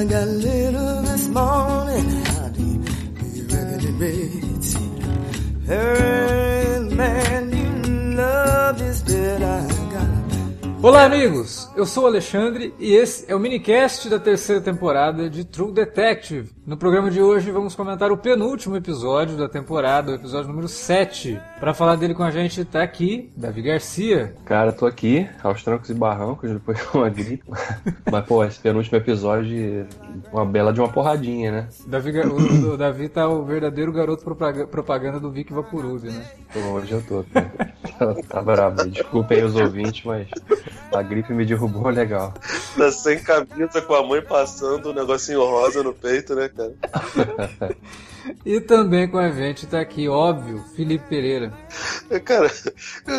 I got little this morning. How deep you really rates Hey, man, you love this that I got. Olá, amigos! Eu sou o Alexandre e esse é o minicast da terceira temporada de True Detective. No programa de hoje vamos comentar o penúltimo episódio da temporada, o episódio número 7. Para falar dele com a gente tá aqui Davi Garcia. Cara, tô aqui, aos trancos e barrancos, depois de uma gripe. Mas, pô, esse penúltimo episódio, uma bela de uma porradinha, né? Davi, o, o Davi tá o verdadeiro garoto propaganda do Vic Vaporub, né? Pô, hoje eu tô, cara. Tá, bravo. Desculpem os ouvintes, mas a gripe me derrubou legal. Tá sem camisa com a mãe passando um negocinho rosa no peito, né, cara? E também com a gente tá aqui, óbvio, Felipe Pereira. Cara,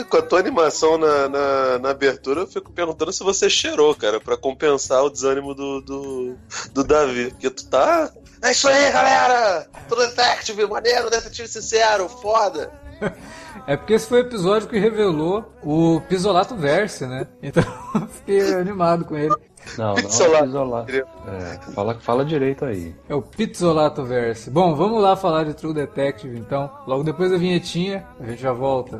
com a tua animação na, na, na abertura, eu fico perguntando se você cheirou, cara, para compensar o desânimo do, do, do Davi. Porque tu tá. É isso aí, galera! Tudo Detective, maneiro, detetive sincero, foda! É porque esse foi o episódio que revelou o Pisolato Verse, né? Então eu fiquei animado com ele. Não, não é Pizzolato. É, fala, fala direito aí. É o Pizzolato Verse. Bom, vamos lá falar de True Detective então. Logo depois da vinhetinha, a gente já volta.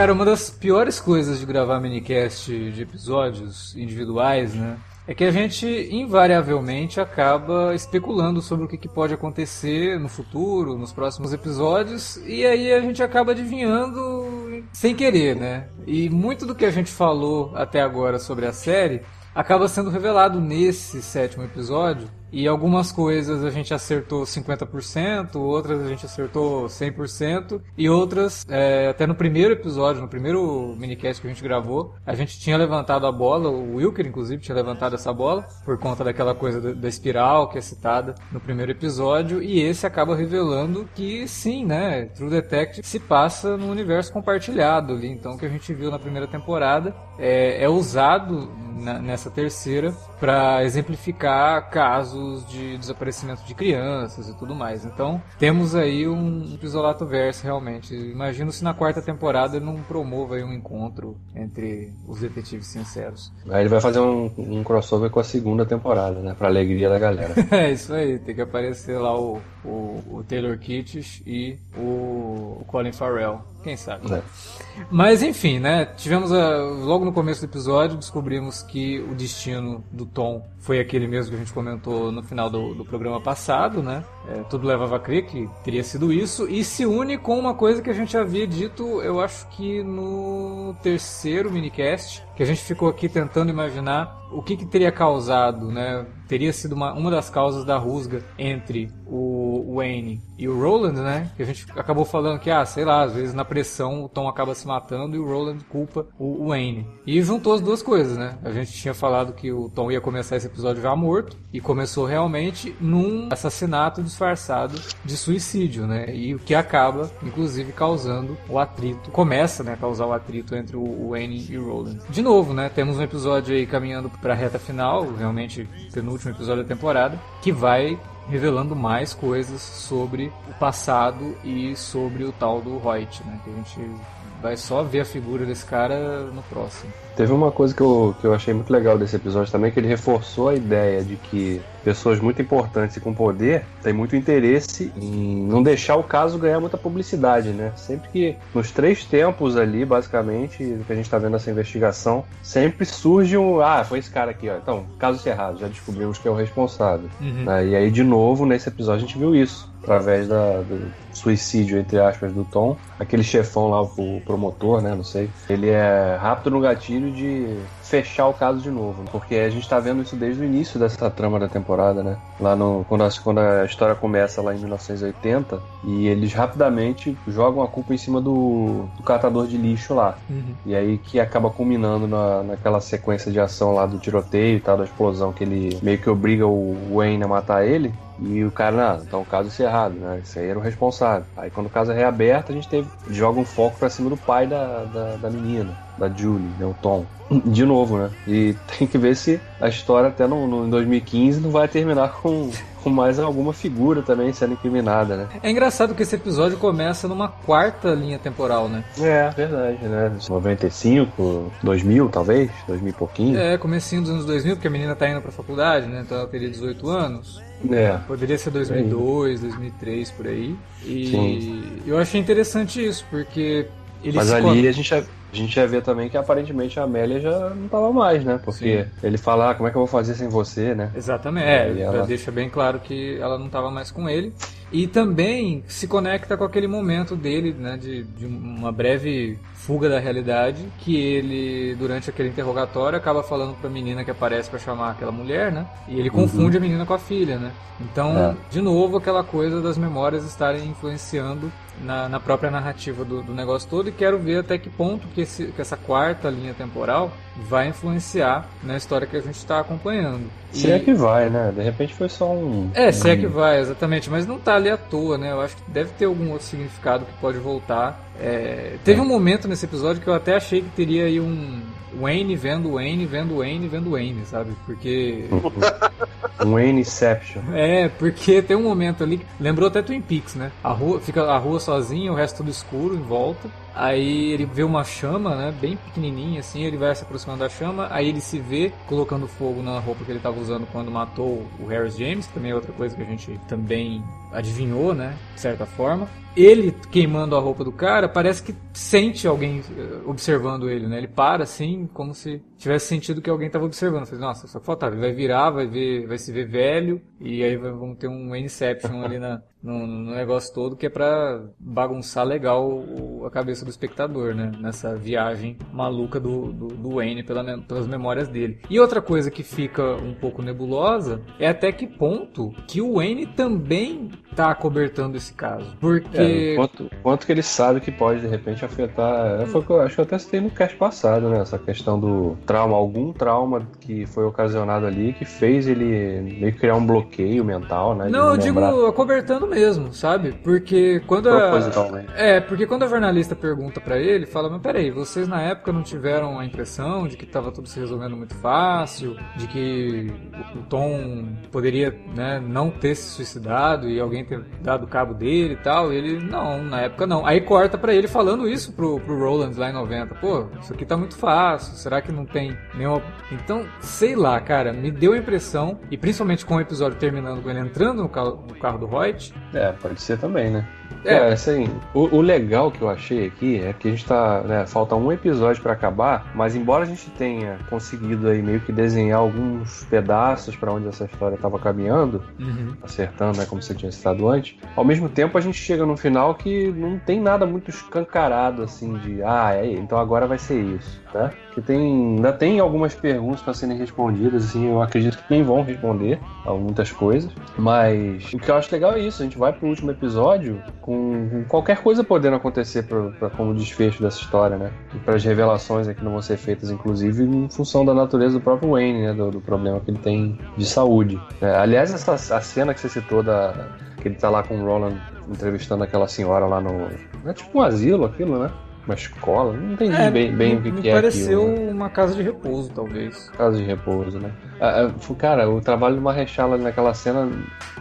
Cara, uma das piores coisas de gravar minicast de episódios individuais, né? É que a gente invariavelmente acaba especulando sobre o que, pode acontecer no futuro, nos próximos episódios, e aí a gente acaba adivinhando sem querer, né? E muito do que a gente falou até agora sobre a série acaba sendo revelado nesse sétimo episódio e algumas coisas a gente acertou 50%, outras a gente acertou 100%, e outras, é, até no primeiro episódio, no primeiro minicast que a gente gravou, a gente tinha levantado a bola, o Wilker inclusive tinha levantado essa bola, por conta daquela coisa da, espiral que é citada no primeiro episódio, e esse acaba revelando que sim, né, True Detective se passa no universo compartilhado ali, então o que a gente viu na primeira temporada é, é usado na, nessa terceira para exemplificar casos de desaparecimento de crianças e tudo mais. Então, temos aí um Pisolato Verso realmente. Imagino se na quarta temporada ele não promova um encontro entre os detetives sinceros. Aí ele vai fazer um, um crossover com a segunda temporada, né? Pra alegria da galera. é isso aí, tem que aparecer lá o, o, o Taylor Kitsch e o Colin Farrell. Quem sabe? É. Mas enfim, né? Tivemos a, logo no começo do episódio descobrimos que o destino do Tom foi aquele mesmo que a gente comentou no final do, do programa passado, né? É, tudo levava a crer que teria sido isso e se une com uma coisa que a gente havia dito, eu acho que no terceiro minicast, que a gente ficou aqui tentando imaginar o que, que teria causado, né? Teria sido uma, uma das causas da rusga entre o Wayne e o Roland, né? Que a gente acabou falando que, ah, sei lá, às vezes na pressão o Tom acaba se matando e o Roland culpa o Wayne. E juntou as duas coisas, né? A gente tinha falado que o Tom ia começar esse episódio já morto e começou realmente num assassinato disfarçado de suicídio, né? E o que acaba, inclusive, causando o atrito. Começa, né, a causar o atrito entre o Wayne e o Roland. De novo, né? Temos um episódio aí caminhando para a reta final, realmente penúltimo episódio da temporada, que vai revelando mais coisas sobre o passado e sobre o tal do Reut, né? Que a gente vai só ver a figura desse cara no próximo. Teve uma coisa que eu, que eu achei muito legal desse episódio também, que ele reforçou a ideia de que pessoas muito importantes e com poder têm muito interesse em não deixar o caso ganhar muita publicidade, né? Sempre que nos três tempos ali, basicamente, que a gente está vendo essa investigação, sempre surge um. Ah, foi esse cara aqui, ó. Então, caso encerrado, já descobrimos que é o responsável. Uhum. Né? E aí, de novo, nesse episódio, a gente viu isso. Através da, do suicídio, entre aspas, do Tom. Aquele chefão lá, o promotor, né? Não sei. Ele é rápido no gatilho de fechar o caso de novo. Porque a gente tá vendo isso desde o início dessa trama da temporada, né? Lá no. Quando a, quando a história começa lá em 1980. E eles rapidamente jogam a culpa em cima do, do catador de lixo lá. Uhum. E aí que acaba culminando na, naquela sequência de ação lá do tiroteio e tal, da explosão, que ele meio que obriga o Wayne a matar ele. E o cara, não, então o caso encerrado, né? Esse aí era o responsável. Aí quando o caso é reaberto, a gente teve, joga um foco pra cima do pai da, da, da menina, da Julie, né? O Tom. De novo, né? E tem que ver se a história até no, no, em 2015 não vai terminar com, com mais alguma figura também sendo incriminada, né? É engraçado que esse episódio começa numa quarta linha temporal, né? É, verdade, né? 95, 2000 talvez, 2000 e pouquinho. É, comecinho dos anos 2000, porque a menina tá indo pra faculdade, né? Então ela teria 18 anos. É. Poderia ser 2002, 2003, por aí. E Sim. eu achei interessante isso, porque ele Mas ali con- a gente, a gente já vê também que aparentemente a Amélia já não tava mais, né? Porque Sim. ele fala, ah, como é que eu vou fazer sem você, né? Exatamente, é, ele ela- deixa bem claro que ela não estava mais com ele. E também se conecta com aquele momento dele, né, de, de uma breve fuga da realidade, que ele, durante aquele interrogatório, acaba falando pra menina que aparece pra chamar aquela mulher, né? E ele confunde a menina com a filha, né? Então, É. de novo, aquela coisa das memórias estarem influenciando na, na própria narrativa do, do negócio todo e quero ver até que ponto que, esse, que essa quarta linha temporal vai influenciar na história que a gente está acompanhando. Se E- é que vai, né? De repente foi só um. é, se é que vai, exatamente, mas não tá ali à toa, né? Eu acho que deve ter algum outro significado que pode voltar. É, teve um momento nesse episódio que eu até achei que teria aí um Wayne vendo Wayne, vendo Wayne, vendo Wayne, sabe? Porque. Um N-Inception. É, porque tem um momento ali. Lembrou até Twin Peaks, né? A rua, fica a rua sozinha, o resto tudo escuro em volta. Aí ele vê uma chama, né? Bem pequenininha assim, ele vai se aproximando da chama. Aí ele se vê colocando fogo na roupa que ele estava usando quando matou o Harris James, que também é outra coisa que a gente também adivinhou, né? De certa forma. Ele queimando a roupa do cara, parece que sente alguém eh, observando ele, né? Ele para assim, como se tivesse sentido que alguém estava observando. Fez, nossa, só faltava. Ele vai virar, vai ver, vai se ver velho, e aí vamos ter um Inception ali na, no, no negócio todo, que é pra bagunçar legal o- a cabeça do espectador, né? Nessa viagem maluca do, do, do Wayne pela, pelas memórias dele. E outra coisa que fica um pouco nebulosa é até que ponto que o Wayne também tá acobertando esse caso. Porque. É, quanto, quanto que ele sabe que pode de repente afetar. é, Foi eu acho que eu até citei no cast passado, né? Essa questão do trauma, algum trauma que foi ocasionado ali que fez ele meio que criar um bloqueio mental, né? Não, eu digo lembrar acobertando mesmo, sabe? Porque quando a. É, porque quando a jornalista pergunta pra ele, fala, mas peraí, vocês na época não tiveram a impressão de que tava tudo se resolvendo muito fácil, de que o Tom poderia né, não ter se suicidado e alguém ter dado cabo dele e tal? E ele, não, na época não. Aí corta pra ele falando isso pro, pro Roland lá em 90. Pô, isso aqui tá muito fácil, será que não tem nenhuma... Então, sei lá, cara, me deu a impressão, e principalmente com o episódio terminando com ele entrando no carro, no carro do Hoyt, É, pode ser também, né? É. É, assim, o, o legal que eu achei aqui é que a gente tá, né, falta um episódio pra acabar, mas embora a gente tenha conseguido aí meio que desenhar alguns pedaços pra onde essa história tava caminhando, Uhum. acertando, né, como você tinha citado antes, ao mesmo tempo a gente chega no final que não tem nada muito escancarado, assim, de, ah, é, então agora vai ser isso, tá? Que tem, ainda tem algumas perguntas para serem respondidas, assim, eu acredito que nem vão responder a muitas coisas, mas o que eu acho legal é isso, a gente vai pro último episódio com, qualquer coisa podendo acontecer pra, pra- como desfecho dessa história, né? E para as revelações aqui não vão ser feitas, inclusive, em função da natureza do próprio Wayne, né? Do, do problema que ele tem de saúde. É, aliás, essa a cena que você citou da que ele tá lá com o Roland entrevistando aquela senhora lá no. É tipo um asilo aquilo, né? Uma escola. Não entendi É, bem, bem o que, me é pareceu aquilo. né? uma casa de repouso, talvez. Casa de repouso, né? Ah, ah, Cara, o trabalho do Marrechala naquela cena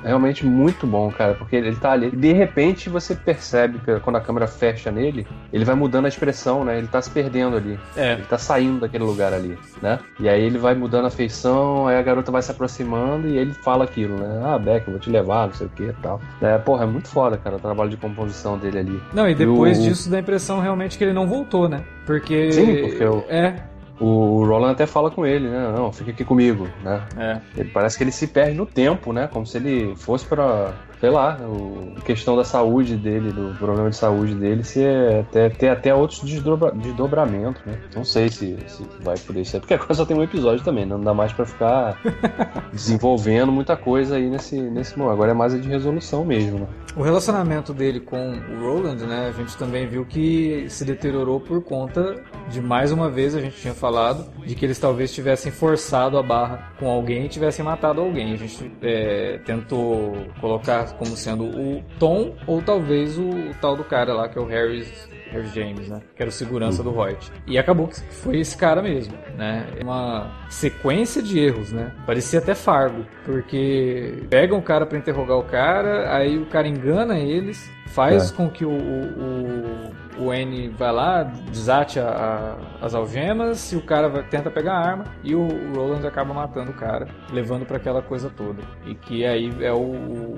é realmente muito bom, cara, porque ele tá ali. De repente você percebe que quando a câmera fecha nele, ele vai mudando a expressão, né? Ele tá se perdendo ali. É. Ele tá saindo daquele lugar ali, né? E aí ele vai mudando a feição, aí a garota vai se aproximando e ele fala aquilo, né? Ah, Beck, eu vou te levar, não sei o que e tal. É, porra, é muito foda, cara, o trabalho de composição dele ali. Não, e depois E o- disso dá a impressão realmente que ele não voltou, né? Porque. Sim, porque o- É, O Roland até fala com ele, né? Não, fica aqui comigo, né? é. Ele parece que ele se perde no tempo, né? Como se ele fosse pra, sei lá, o, a questão da saúde dele, do problema de saúde dele, se é até, ter até outros desdobra, desdobramentos, né? Não sei se, se vai poder ser, porque agora só tem um episódio também, né? não dá mais pra ficar desenvolvendo muita coisa aí nesse, nesse momento. Agora é mais de resolução mesmo, né? O relacionamento dele com o Roland, né? A gente também viu que se deteriorou por conta de mais uma vez a gente tinha falado de que eles talvez tivessem forçado a barra com alguém e tivessem matado alguém. A gente é, tentou colocar como sendo o Tom ou talvez o, o tal do cara lá que é o Harris. Harry James, né? Que era o segurança do Hoyt. E acabou que foi esse cara mesmo, né? Uma sequência de erros, né? Parecia até Fargo, porque pegam o cara pra interrogar o cara, aí o cara engana eles, faz É. com que o, o, o, o N vai lá, desate a- a- as algemas, e o cara vai- tenta pegar a arma, e o Roland acaba matando o cara, levando pra aquela coisa toda. E que aí é o,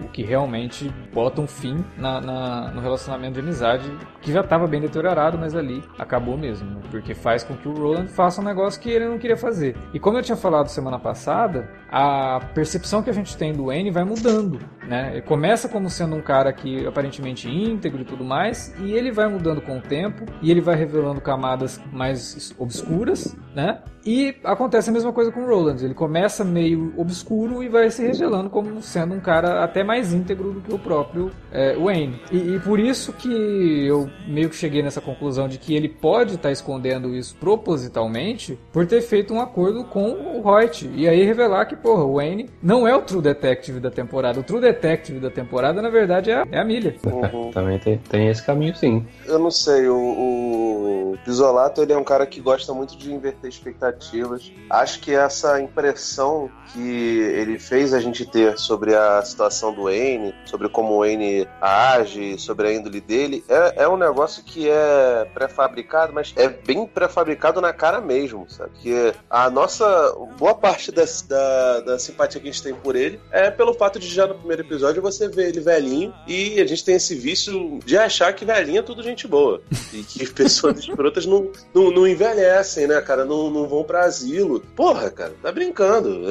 o que realmente bota um fim na, na- no relacionamento de amizade, que já estava bem deteriorado, mas ali acabou mesmo, porque faz com que o Roland faça um negócio que ele não queria fazer. E como eu tinha falado semana passada, a percepção que a gente tem do N vai mudando, né? Ele começa como sendo um cara que aparentemente íntegro e tudo mais, e ele vai mudando com o tempo, e ele vai revelando camadas mais obscuras, né? E acontece a mesma coisa com o Roland. Ele começa meio obscuro e vai se revelando como sendo um cara até mais íntegro do que o próprio é, Wayne. E, e por isso que eu meio que cheguei nessa conclusão de que ele pode estar escondendo isso propositalmente por ter feito um acordo com o Hoyt. E aí revelar que, porra, o Wayne não é o True Detective da temporada. O True Detective da temporada, na verdade, é a, é a Milha. Uhum. Também tem, tem esse caminho sim. Eu não sei, o, o Pisolato ele é um cara que gosta muito de inverter expectativas. Acho que essa impressão que ele fez a gente ter sobre a situação do Wayne, sobre como o Wayne age, sobre a índole dele, é, é um negócio que é pré-fabricado, mas é bem pré-fabricado na cara mesmo, sabe? Que a nossa boa parte da, da, da simpatia que a gente tem por ele é pelo fato de já no primeiro episódio você vê ele velhinho e a gente tem esse vício de achar que velhinho é tudo gente boa. E que pessoas escrotas não, não, não envelhecem, né, cara? Não, não vão pra asilo. Porra, cara, tá brincando.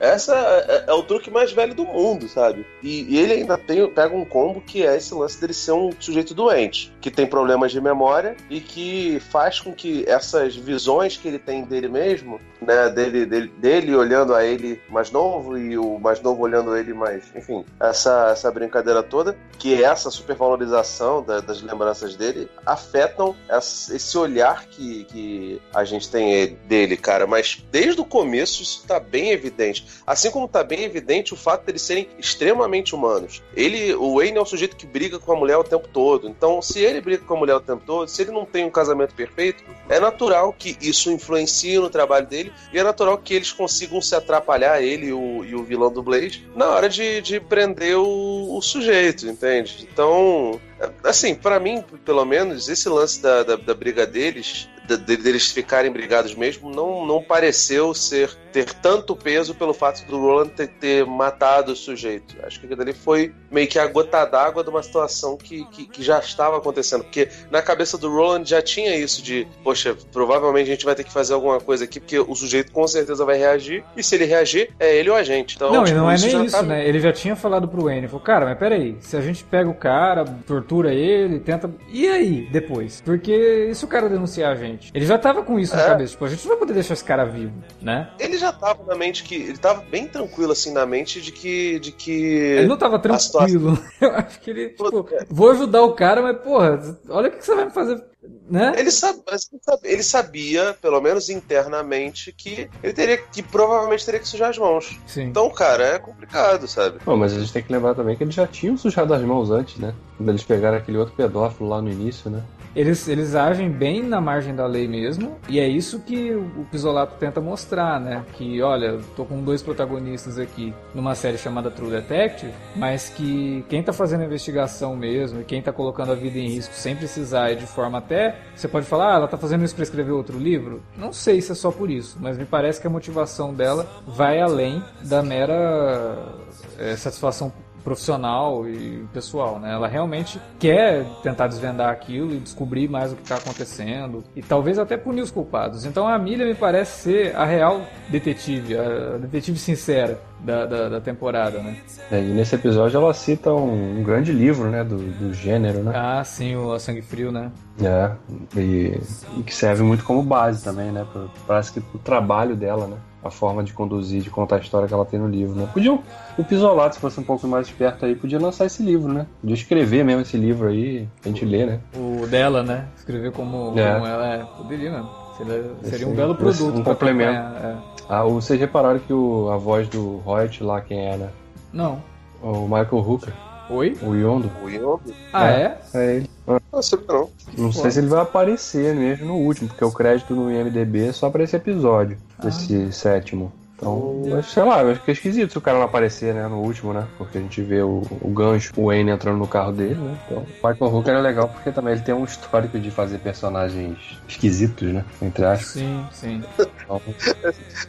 É- Essa é, é o truque mais velho do mundo, sabe? E, e ele ainda tem, pega um combo que é esse lance dele ser um sujeito doente, que tem problemas de memória e que faz com que essas visões que ele tem dele mesmo, né, dele, dele, dele olhando a ele mais novo e o mais novo olhando ele mais. Enfim, essa, essa brincadeira toda, que é essa supervalorização da- das lembranças dele, afetam essa- esse olhar que, que a gente tem ele- dele, cara. Mas desde o começo isso tá bem evidente. Assim como tá bem evidente o fato deles serem extremamente humanos. Ele, o Wayne é o sujeito que briga com a mulher o tempo todo. Então, se ele briga com a mulher o tempo todo, se ele não tem um casamento perfeito, é natural que isso influencie no trabalho dele e é natural que eles consigam se atrapalhar, ele e o, e o vilão do Blade, na hora de, de prender o, o sujeito, entende? Então, assim, pra mim, pelo menos, esse lance da, da, da briga deles, deles ficarem brigados mesmo, não, não pareceu ser ter tanto peso pelo fato do Roland ter, ter matado o sujeito. Acho que aquilo ali foi meio que a gota d'água de uma situação que, que, que já estava acontecendo. Porque na cabeça do Roland já tinha isso de, poxa, provavelmente a gente vai ter que fazer alguma coisa aqui, porque o sujeito com certeza vai reagir, e se ele reagir, é ele ou a gente. Então, não, e tipo, não é nem isso, tá- né? Ele já tinha falado pro Wayne, falou, cara, mas peraí, se a gente pega o cara, tortura ele, tenta. E aí, depois? Porque e se o cara denunciar a gente? Ele já tava com isso na É. cabeça, tipo, a gente não vai poder deixar esse cara vivo, né? Ele já tava na mente que. Ele tava bem tranquilo assim na mente de que. De que Ele não tava a situação- tranquilo. Eu acho que ele, tipo, vou ajudar o cara, mas porra, olha o que você vai me fazer. Né? Ele, sab- mas ele sab- ele sabia, pelo menos internamente, que ele teria que provavelmente teria que sujar as mãos. Sim. Então, cara, é complicado, sabe? Não, mas a gente tem que lembrar também que eles já tinham sujado as mãos antes, né? Quando eles pegaram aquele outro pedófilo lá no início, né? Eles, eles agem bem na margem da lei mesmo, e é isso que o o Pisolato tenta mostrar, né? Que, olha, tô com dois protagonistas aqui numa série chamada True Detective, mas que quem tá fazendo a investigação mesmo e quem tá colocando a vida em risco sem precisar e de forma até. Você pode falar, ah, ela tá fazendo isso pra escrever outro livro? Não sei se é só por isso, mas me parece que a motivação dela vai além da mera é, satisfação profissional e pessoal, né? Ela realmente quer tentar desvendar aquilo e descobrir mais o que está acontecendo e talvez até punir os culpados. Então a Amelia me parece ser a real detetive, a detetive sincera da, da, da temporada, né? É, e nesse episódio ela cita um, um grande livro, né? Do, do gênero, né? Ah, sim, o A Sangue Frio, né? É, e, e que serve muito como base também, né? Pra, parece que o trabalho dela, né? A forma de conduzir, de contar a história que ela tem no livro, né? Podia, o Pisolato, se fosse um pouco mais esperto aí, podia lançar esse livro, né? Podia escrever mesmo esse livro aí, a gente lê, né? O dela, né? Escrever como, É. como ela é. Poderia mesmo. Seria, seria um belo produto. um complemento. é. Ah, vocês repararam que o, a voz do Hoyt lá, quem é, né? Não. O Michael Hooker, Oi? o Yondo. O Yondo? Ah, É. é? É ele. Não sei não. Não sei se ele vai aparecer mesmo no último, porque o crédito no IMDB é só pra esse episódio, esse sétimo. Então, mas, sei lá, eu acho que é esquisito se o cara não aparecer, né, no último, né? Porque a gente vê o, o gancho, o Wayne entrando no carro dele, né? Então, o Michael Hooker é legal porque também ele tem um histórico de fazer personagens esquisitos, né? Entre aspas. Sim, sim. Então,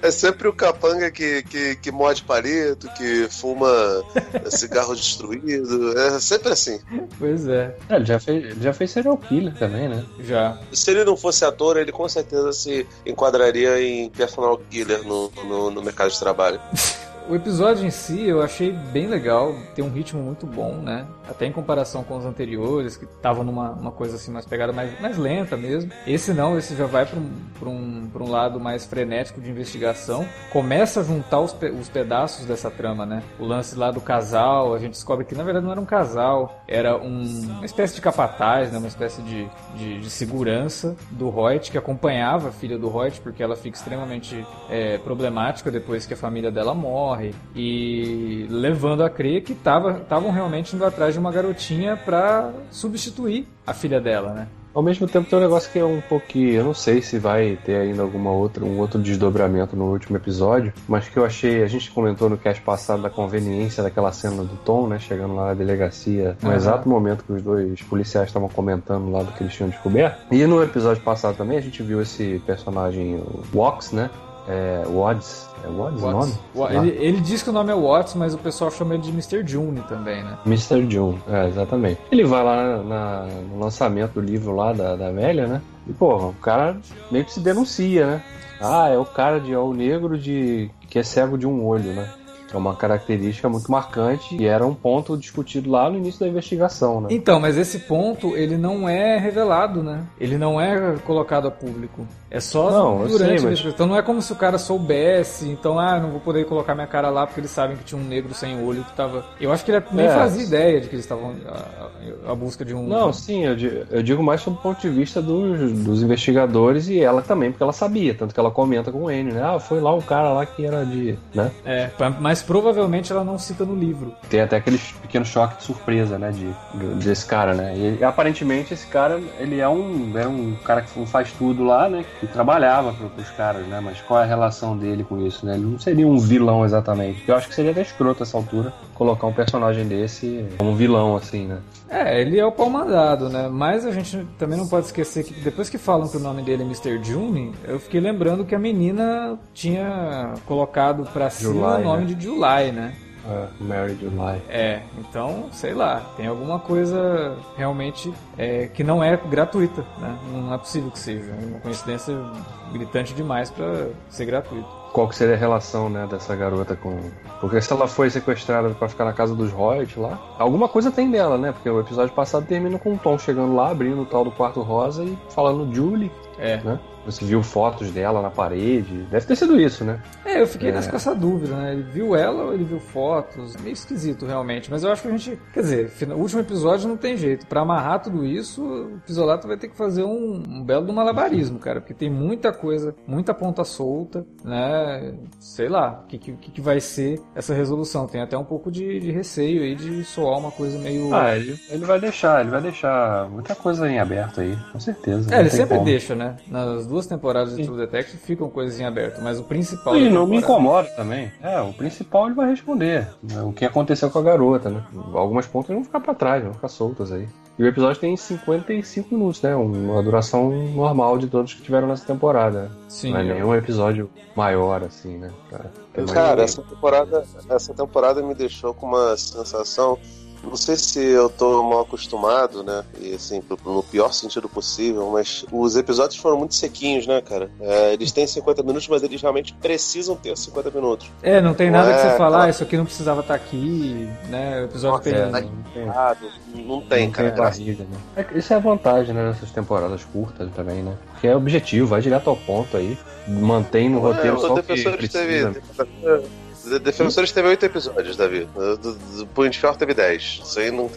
É sempre o capanga que, que, que morde palito, que fuma cigarro destruído. É sempre assim. Pois é, é, ele já fez, ele já fez serial killer também, né? já. Se ele não fosse ator, ele com certeza se enquadraria em personal killer no, no, no mercado de trabalho. O episódio em si eu achei bem legal, tem um ritmo muito bom, né? Até em comparação com os anteriores, que estavam numa uma coisa assim, mais pegada mais, mais lenta mesmo. Esse não, esse já vai para um, um, um lado mais frenético de investigação. Começa a juntar os, os pedaços dessa trama, né? O lance lá do casal, a gente descobre que na verdade não era um casal, era um- uma espécie de capataz, né? Uma espécie de, de, de segurança do Hoyt, que acompanhava a filha do Hoyt, porque ela fica extremamente é, problemática depois que a família dela morre e levando a crer que estavam realmente indo atrás de uma garotinha pra substituir a filha dela, né? Ao mesmo tempo tem um negócio que é um pouquinho. Eu não sei se vai ter ainda alguma outra, um outro desdobramento no último episódio, mas que eu achei. A gente comentou no cast passado da conveniência daquela cena do Tom, né? Chegando lá na delegacia, no Aham. exato momento que os dois policiais estavam comentando lá do que eles tinham descoberto. E no episódio passado também a gente viu esse personagem, o Wox, né? É, Wads. É Wads o nome? Watts. Ele, ele diz que o nome é Watts, mas o pessoal chama ele de Mr. June também, né? Mr. June, é, exatamente. Ele vai lá na- no lançamento do livro lá da, da Amélia, né? E, porra, o cara meio que se denuncia, né? Ah, é o cara de olho negro de que é cego de um olho, né? É uma característica muito marcante e era um ponto discutido lá no início da investigação, né? Então, mas esse ponto ele não é revelado, né? Ele não é colocado a público. É só Não, durante sei, a mas-. Então não é como se o cara soubesse, então, ah, não vou poder colocar minha cara lá porque eles sabem que tinha um negro sem olho que tava. Eu acho que ele nem É. fazia ideia de que eles estavam à, à busca de um. Não, sim, eu eu digo mais sob o ponto de vista dos, dos investigadores e ela também, porque ela sabia, tanto que ela comenta com o N, né? Ah, foi lá um cara lá que era de. né? É, mas provavelmente ela não cita no livro. Tem até aquele pequeno choque de surpresa, né, de, do- desse cara, né? E aparentemente esse cara, ele é um, é um cara que faz tudo lá, né? Que trabalhava pro, pros caras, né? Mas qual é a relação dele com isso, né? Ele não seria um vilão exatamente. Eu acho que seria até escroto essa altura colocar um personagem desse como um vilão, assim, né? É, ele é o pau mandado, né? Mas a gente também não pode esquecer que depois que falam que o nome dele é Mr. June, eu fiquei lembrando que a menina tinha colocado pra cima July, o nome né? de July, né? É, Mary July. É, então, sei lá, tem alguma coisa realmente é, que não é gratuita, né? Não é possível que seja. É uma coincidência gritante demais pra ser gratuito. Qual que seria a relação, né, dessa garota com... Porque se ela foi sequestrada pra ficar na casa dos Hoyt lá, alguma coisa tem dela, né? Porque o episódio passado termina com o Tom chegando lá, abrindo o tal do quarto rosa e falando Julie, É. né? Você viu fotos dela na parede. Deve ter sido isso, né? É, eu fiquei É. nessa- com essa dúvida, né? Ele viu ela ou ele viu fotos? Meio esquisito, realmente. Mas eu acho que a gente. Quer dizer, fina- o último episódio não tem jeito. Pra amarrar tudo isso, o Pisolato vai ter que fazer um, um belo do malabarismo, cara. Porque tem muita coisa, muita ponta solta, né? Sei lá, o que, que, que vai ser essa resolução. Tem até um pouco de, de receio aí de soar uma coisa meio. Ah, ele, ele vai deixar, ele vai deixar muita coisa em aberto aí, com certeza. É, ele sempre como. deixa, né? Nas duas temporadas de True Detective ficam coisas em aberto, mas o principal. E da não me incomoda também. É, o principal ele vai responder. né, O que aconteceu com a garota, né? Algumas pontas vão ficar pra trás, vão ficar soltas aí. E o episódio tem 55 minutos, né? Uma duração normal de todos que tiveram nessa temporada. Sim. não é nenhum episódio maior, assim, né? Cara, ninguém. essa temporada, essa temporada me deixou com uma sensação. Não sei se eu tô mal acostumado, né? E assim, no pior sentido possível, mas os episódios foram muito sequinhos, né, cara? É, eles têm 50 minutos, mas eles realmente precisam ter 50 minutos. É, não tem nada que você falar, tá. isso aqui não precisava estar aqui, né? O episódio Nossa, tem. É, tá não tem, Ah, não, não tem, não cara. tem barriga, né? É, isso é a vantagem, né? Dessas temporadas curtas também, né? Porque é objetivo, vai direto ao ponto aí. Mantém no roteiro É, só o que precisa. teve. De- Defensores teve oito episódios, Davi. Do, do, do Punho de Ferro teve 10. Isso aí não.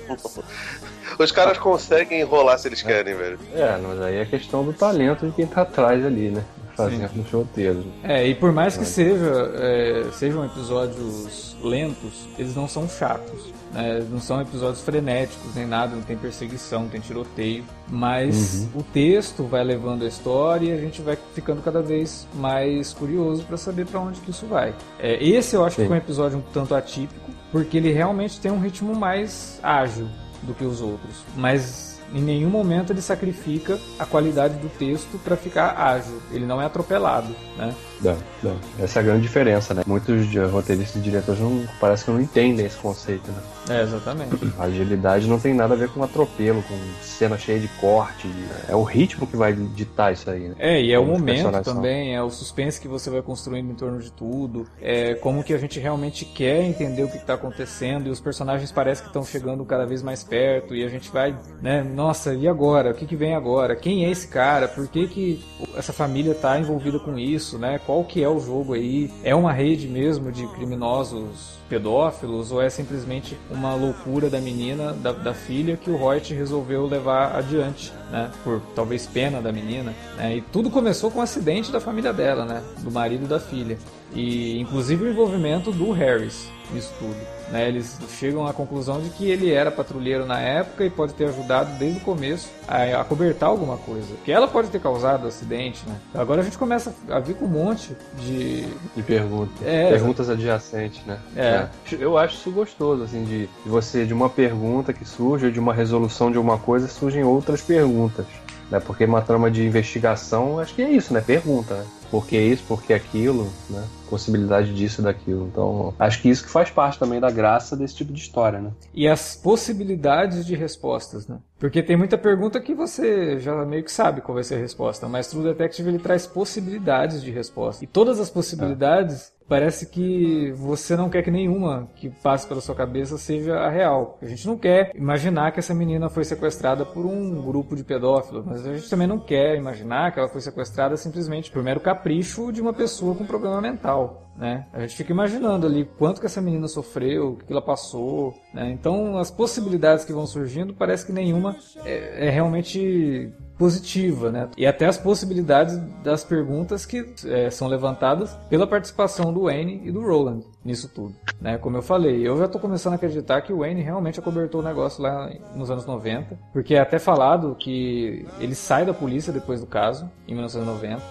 Os caras conseguem enrolar se eles querem, velho. É, mas aí é questão do talento de quem tá atrás ali, né? Fazendo os roteiros. É, e por mais que seja, é, sejam episódios lentos, eles não são chatos. Né? Não são episódios frenéticos nem nada, não tem perseguição, não tem tiroteio. Mas o texto vai levando a história e a gente vai ficando cada vez mais curioso para saber para onde que isso vai. É, esse eu acho que Sim. foi um episódio um tanto atípico, porque ele realmente tem um ritmo mais ágil do que os outros. Mas em nenhum momento ele sacrifica a qualidade do texto para ficar ágil. Ele não é atropelado, né? Dá, dá. Essa é a grande diferença, né? Muitos de- roteiristas e diretores não, parece que não entendem esse conceito, né? É, exatamente. A agilidade não tem nada a ver com atropelo, com cena cheia de corte. É o ritmo que vai ditar isso aí, né? É, e é o Como momento também, é o suspense que você vai construindo em torno de tudo, é como que a gente realmente quer entender o que está acontecendo e os personagens parecem que estão chegando cada vez mais perto e a gente vai, né, nossa, e agora? O que, que vem agora? Quem é esse cara? Por que, que essa família está envolvida com isso, né? Qual que é o jogo aí? É uma rede mesmo de criminosos pedófilos ou é simplesmente uma loucura da menina, da, da filha, que o Reut resolveu levar adiante, né? Por talvez pena da menina, né? E tudo começou com um acidente da família dela, né? Do marido e da filha. E inclusive o envolvimento do Harris nisso tudo. Né? Eles chegam à conclusão de que ele era patrulheiro na época e pode ter ajudado desde o começo a, a cobertar alguma coisa. Que ela pode ter causado o acidente, né? Agora a gente começa a vir com um monte de E pergunta. É. Perguntas adjacentes, né? É. Eu acho isso gostoso, assim, de, de você, de uma pergunta que surge, ou de uma resolução de alguma coisa, surgem outras perguntas. Né? Porque uma trama de investigação, acho que é isso, né? Pergunta, né? Por que isso, por que aquilo, né? Possibilidade disso e daquilo. Então, acho que isso que faz parte também da graça desse tipo de história, né? e as possibilidades de respostas, né? Porque tem muita pergunta que você já meio que sabe qual vai ser a resposta, mas True Detective ele traz possibilidades de resposta. E todas as possibilidades parece que você não quer que nenhuma que passe pela sua cabeça seja a real. A gente não quer imaginar que essa menina foi sequestrada por um grupo de pedófilos, mas a gente também não quer imaginar que ela foi sequestrada simplesmente por mero capricho de uma pessoa com problema mental. Né? A gente fica imaginando ali quanto que essa menina sofreu, o que ela passou. Né? Então, as possibilidades que vão surgindo, parece que nenhuma é, é realmente positiva, né? E até as possibilidades das perguntas que é, são levantadas pela participação do Wayne e do Roland nisso tudo, né? Como eu falei, eu já tô começando a acreditar que o Wayne realmente acobertou o negócio lá nos anos 90, porque é até falado que ele sai da polícia depois do caso, em 1990,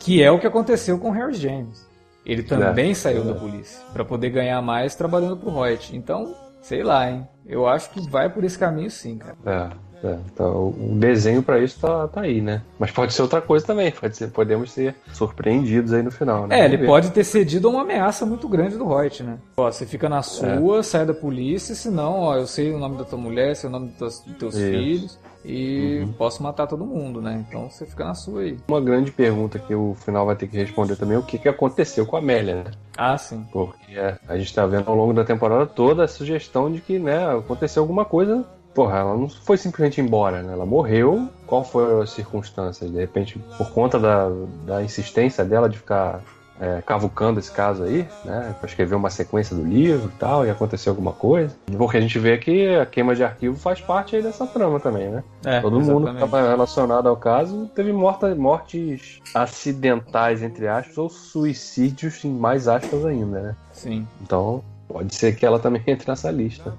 que é o que aconteceu com Harry James. Ele também É, saiu é. da polícia para poder ganhar mais trabalhando pro Reut. Então, sei lá, hein? Eu acho que vai por esse caminho sim, cara. É, é. Então, o desenho pra isso tá, tá aí, né? Mas pode ser outra coisa também. Pode ser, podemos ser surpreendidos aí no final, né? É, ele pode ter cedido a uma ameaça muito grande do Reut, né? Ó, você fica na sua, sai da polícia, senão, ó, eu sei o nome da tua mulher, sei o nome dos teus, Isso. filhos e posso matar todo mundo, né? Então você fica na sua aí. Uma grande pergunta que o final vai ter que responder também é o que, que aconteceu com a Amélia, né? Ah, sim. Porque é, a gente tá vendo ao longo da temporada toda a sugestão de que, né, aconteceu alguma coisa. Porra, ela não foi simplesmente embora, né? Ela morreu qual foi a circunstância? De repente, por conta da, da insistência dela de ficar é, cavucando esse caso aí, né? Pra escrever uma sequência do livro e tal, e acontecer alguma coisa. Porque a gente vê que a queima de arquivo faz parte aí dessa trama também, né? É, Todo mundo que estava relacionado ao caso teve morta, mortes acidentais, entre aspas, ou suicídios em mais aspas ainda, né? Sim. Então, pode ser que ela também entre nessa lista.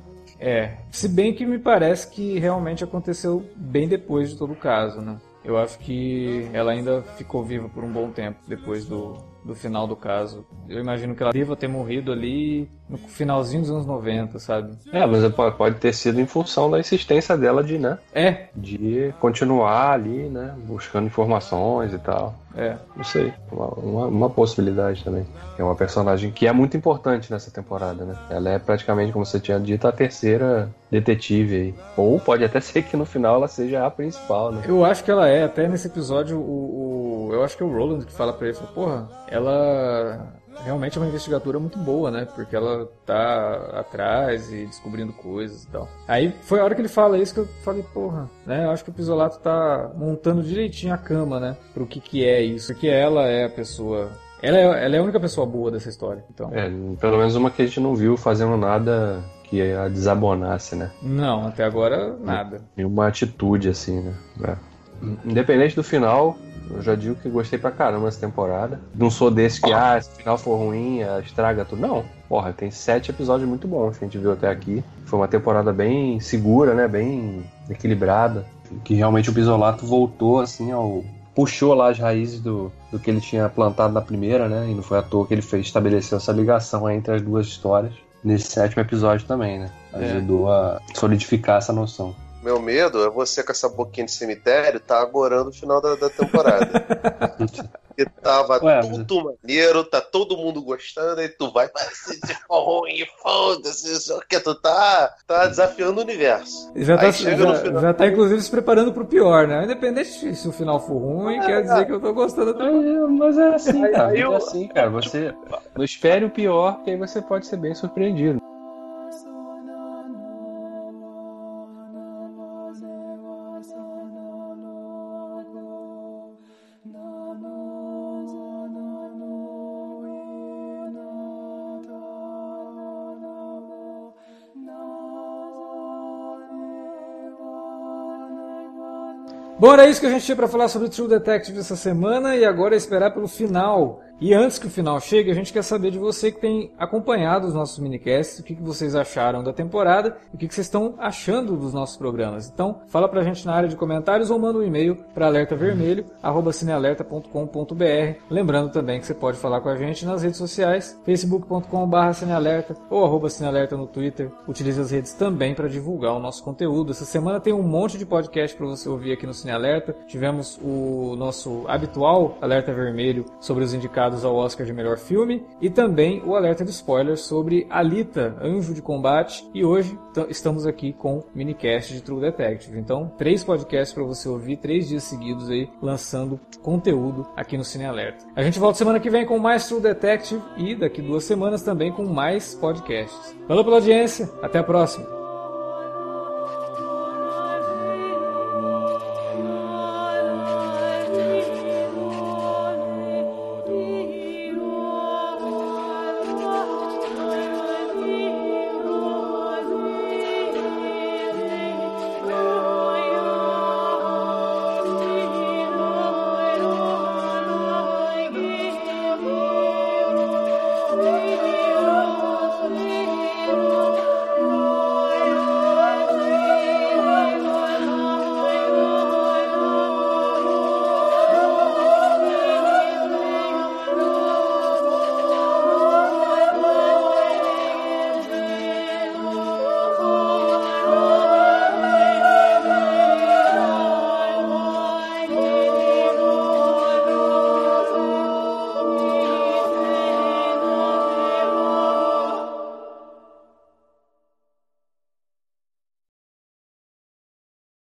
É. Se bem que me parece que realmente aconteceu bem depois de todo o caso, né? Eu acho que ela ainda ficou viva por um bom tempo depois do, do final do caso. Eu imagino que ela deva ter morrido ali no finalzinho dos anos 90, sabe? É, mas po- pode ter sido em função da insistência dela de, né? É, De continuar ali, né? Buscando informações e tal. é. Não sei. Uma, uma, uma possibilidade também. É uma personagem que é muito importante nessa temporada, né? Ela é praticamente, como você tinha dito, a terceira detetive aí. Ou pode até ser que no final ela seja a principal, né? Eu acho que ela é, até nesse episódio, o, o- eu acho que é o Roland que fala pra ele, fala, porra, ela realmente é uma investigadora muito boa, né? Porque ela tá atrás e descobrindo coisas e tal. Aí foi a hora que ele fala isso que eu falei, porra, né? Eu acho que o Pisolato tá montando direitinho a cama, né? Pro que que é isso. Porque ela é a pessoa... Ela é, ela é a única pessoa boa dessa história, então... É, pelo menos uma que a gente não viu fazendo nada que a desabonasse, né? Não, até agora, nada. Nenhuma atitude assim, né? É. Independente do final, eu já digo que gostei pra caramba dessa temporada. Não sou desse que, ah, se o final for ruim, ah, estraga tudo. Não. Porra, tem sete episódios muito bons que a gente viu até aqui. Foi uma temporada bem segura, né? Bem equilibrada. Que realmente o Bisolato voltou, assim, ao. Puxou lá as raízes do, do que ele tinha plantado na primeira, né? E não foi à toa que ele fez, estabeleceu essa ligação entre as duas histórias. Nesse sétimo episódio também, né? É. Ajudou a solidificar essa noção. Meu medo é você com essa boquinha de cemitério tá agorando o final da, da temporada. Porque tava Ué, tudo maneiro, tá todo mundo gostando, aí tu vai parecer de ruim, foda-se, só que tu tá, tá desafiando o universo. Já tá, já, final. já tá, inclusive, se preparando pro pior, né? Independente se o final for ruim, quer dizer que eu tô gostando do É, mas é assim, cara. aí é eu- assim, cara. Você não espere o pior, porque aí você pode ser bem surpreendido. Bom, era isso que a gente tinha pra falar sobre True Detective essa semana e agora é esperar pelo final. E antes que o final chegue, a gente quer saber de você que tem acompanhado os nossos minicasts, o que, que vocês acharam da temporada e o que, que vocês estão achando dos nossos programas. Então, fala pra gente na área de comentários ou manda um e-mail para alertavermelho@cinealerta.com.br. Lembrando também que você pode falar com a gente nas redes sociais, facebook.com.br cinealerta ou arroba cinealerta no Twitter. Utilize as redes também para divulgar o nosso conteúdo. Essa semana tem um monte de podcast para você ouvir aqui no Cine Alerta. Tivemos o nosso habitual alerta vermelho sobre os indicados ao Oscar de melhor filme e também o alerta de spoilers sobre Alita, Anjo de Combate. E hoje estamos aqui com o minicast de True Detective. Então, três podcasts para você ouvir, três dias seguidos aí lançando conteúdo aqui no Cine Alerta. A gente volta semana que vem com mais True Detective e daqui duas semanas também com mais podcasts. Valeu pela audiência, até a próxima.